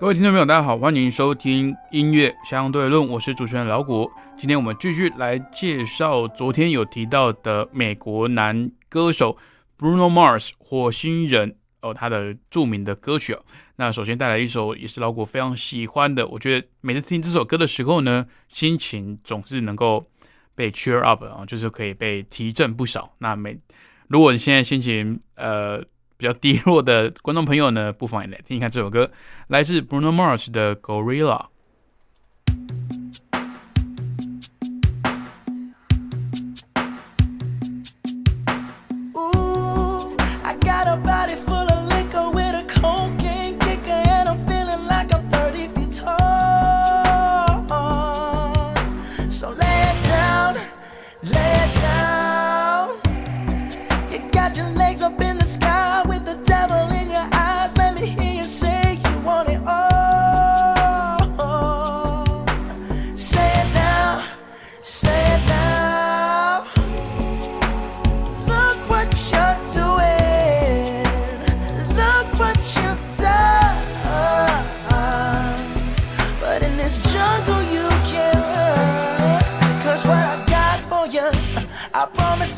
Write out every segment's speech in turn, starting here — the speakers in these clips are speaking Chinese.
各位听众朋友，大家好，欢迎收听音乐相对论，我是主持人老谷。今天我们继续来介绍昨天有提到的美国男歌手 Bruno Mars 火星人哦，他的著名的歌曲哦。那首先带来一首也是老谷非常喜欢的，我觉得每次听这首歌的时候呢，心情总是能够被 cheer up 啊，就是可以被提振不少。那每如果你现在心情呃。比较低落的观众朋友呢，不妨也来听一看这首歌，来自 Bruno Mars 的《Gorilla》。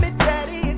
me, daddy.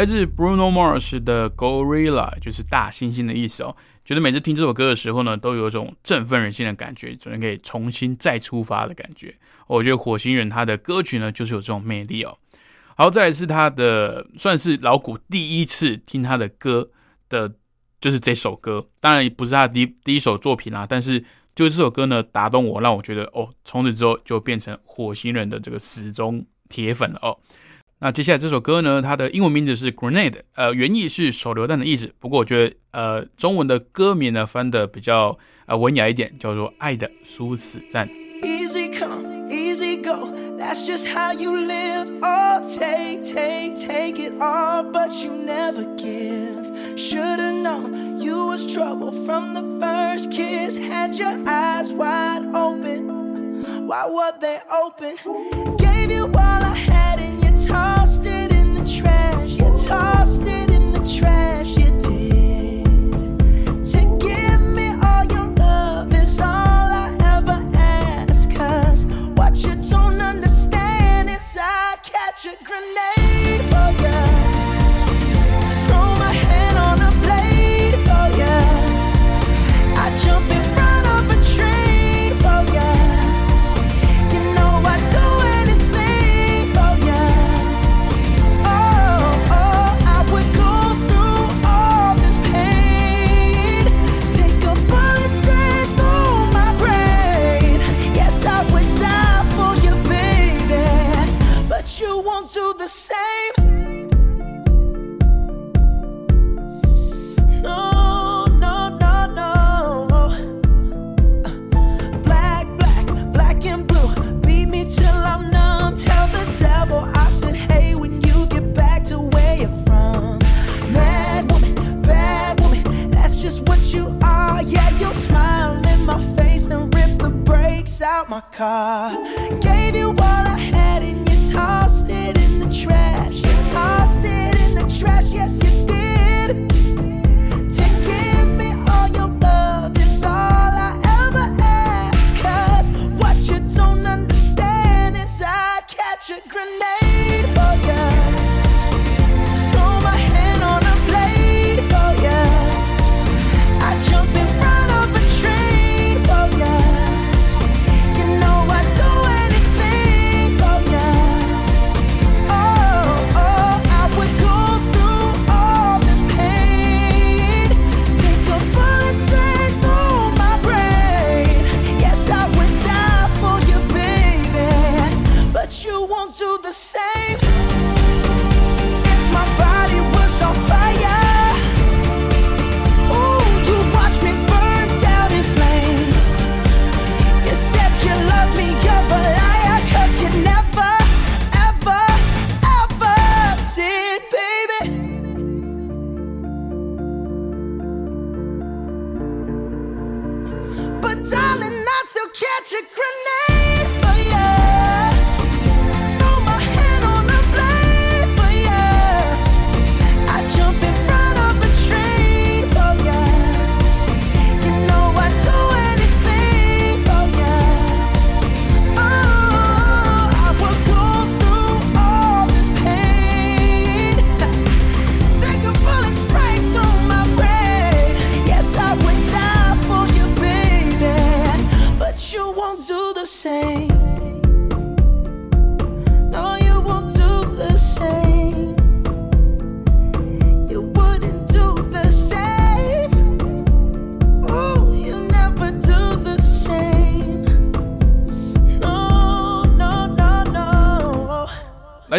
来自 Bruno Mars 的 Gorilla，就是大猩猩的意思哦。觉得每次听这首歌的时候呢，都有一种振奋人心的感觉，总能可以重新再出发的感觉。我觉得火星人他的歌曲呢，就是有这种魅力哦。好，再来是他的算是老古第一次听他的歌的，就是这首歌。当然不是他第第一首作品啦，但是就这首歌呢打动我，让我觉得哦，从此之后就变成火星人的这个死忠铁粉了哦。那接下来这首歌呢，它的英文名字是 Grenade，呃，原意是手榴弹的意思。不过我觉得，呃，中文的歌名呢翻的比较呃文雅一点，叫做《爱的殊死战》。Easy come, easy go. That's just how you live. Oh, take, take, take it all, but you never give. Should've known you was trouble from the first kiss. Had your eyes wide open. Why were they open? Gave you all I had do the same. My car. Gave you all I had and you tossed it in the trash.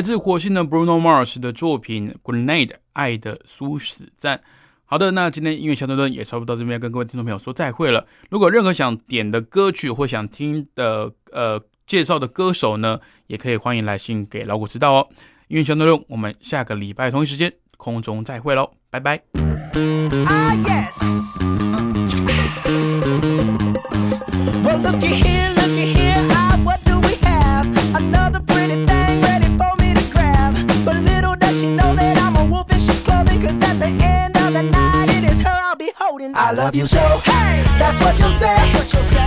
来自火星的 Bruno Mars 的作品《Grenade》爱的殊死战。好的，那今天音乐小段段也差不多到这边，跟各位听众朋友说再会了。如果任何想点的歌曲或想听的呃介绍的歌手呢，也可以欢迎来信给老谷知道哦。音乐小段段，我们下个礼拜同一时间空中再会喽，拜拜。Ah, yes. I love you so. Hey, that's what you'll say.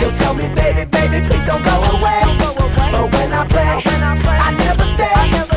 You'll tell me, baby, baby, please don't go away. But when I play, I never stay.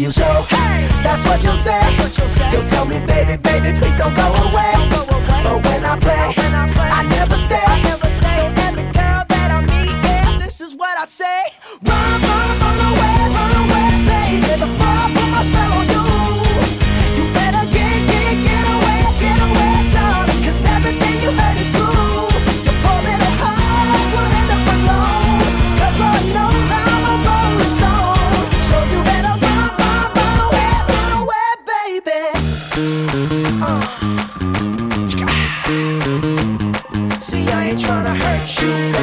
you. Hey, that's what you'll say. That's what you'll, say. you'll tell me, baby, baby, please don't go away. Don't go away. But when I play, when I, play I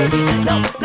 Now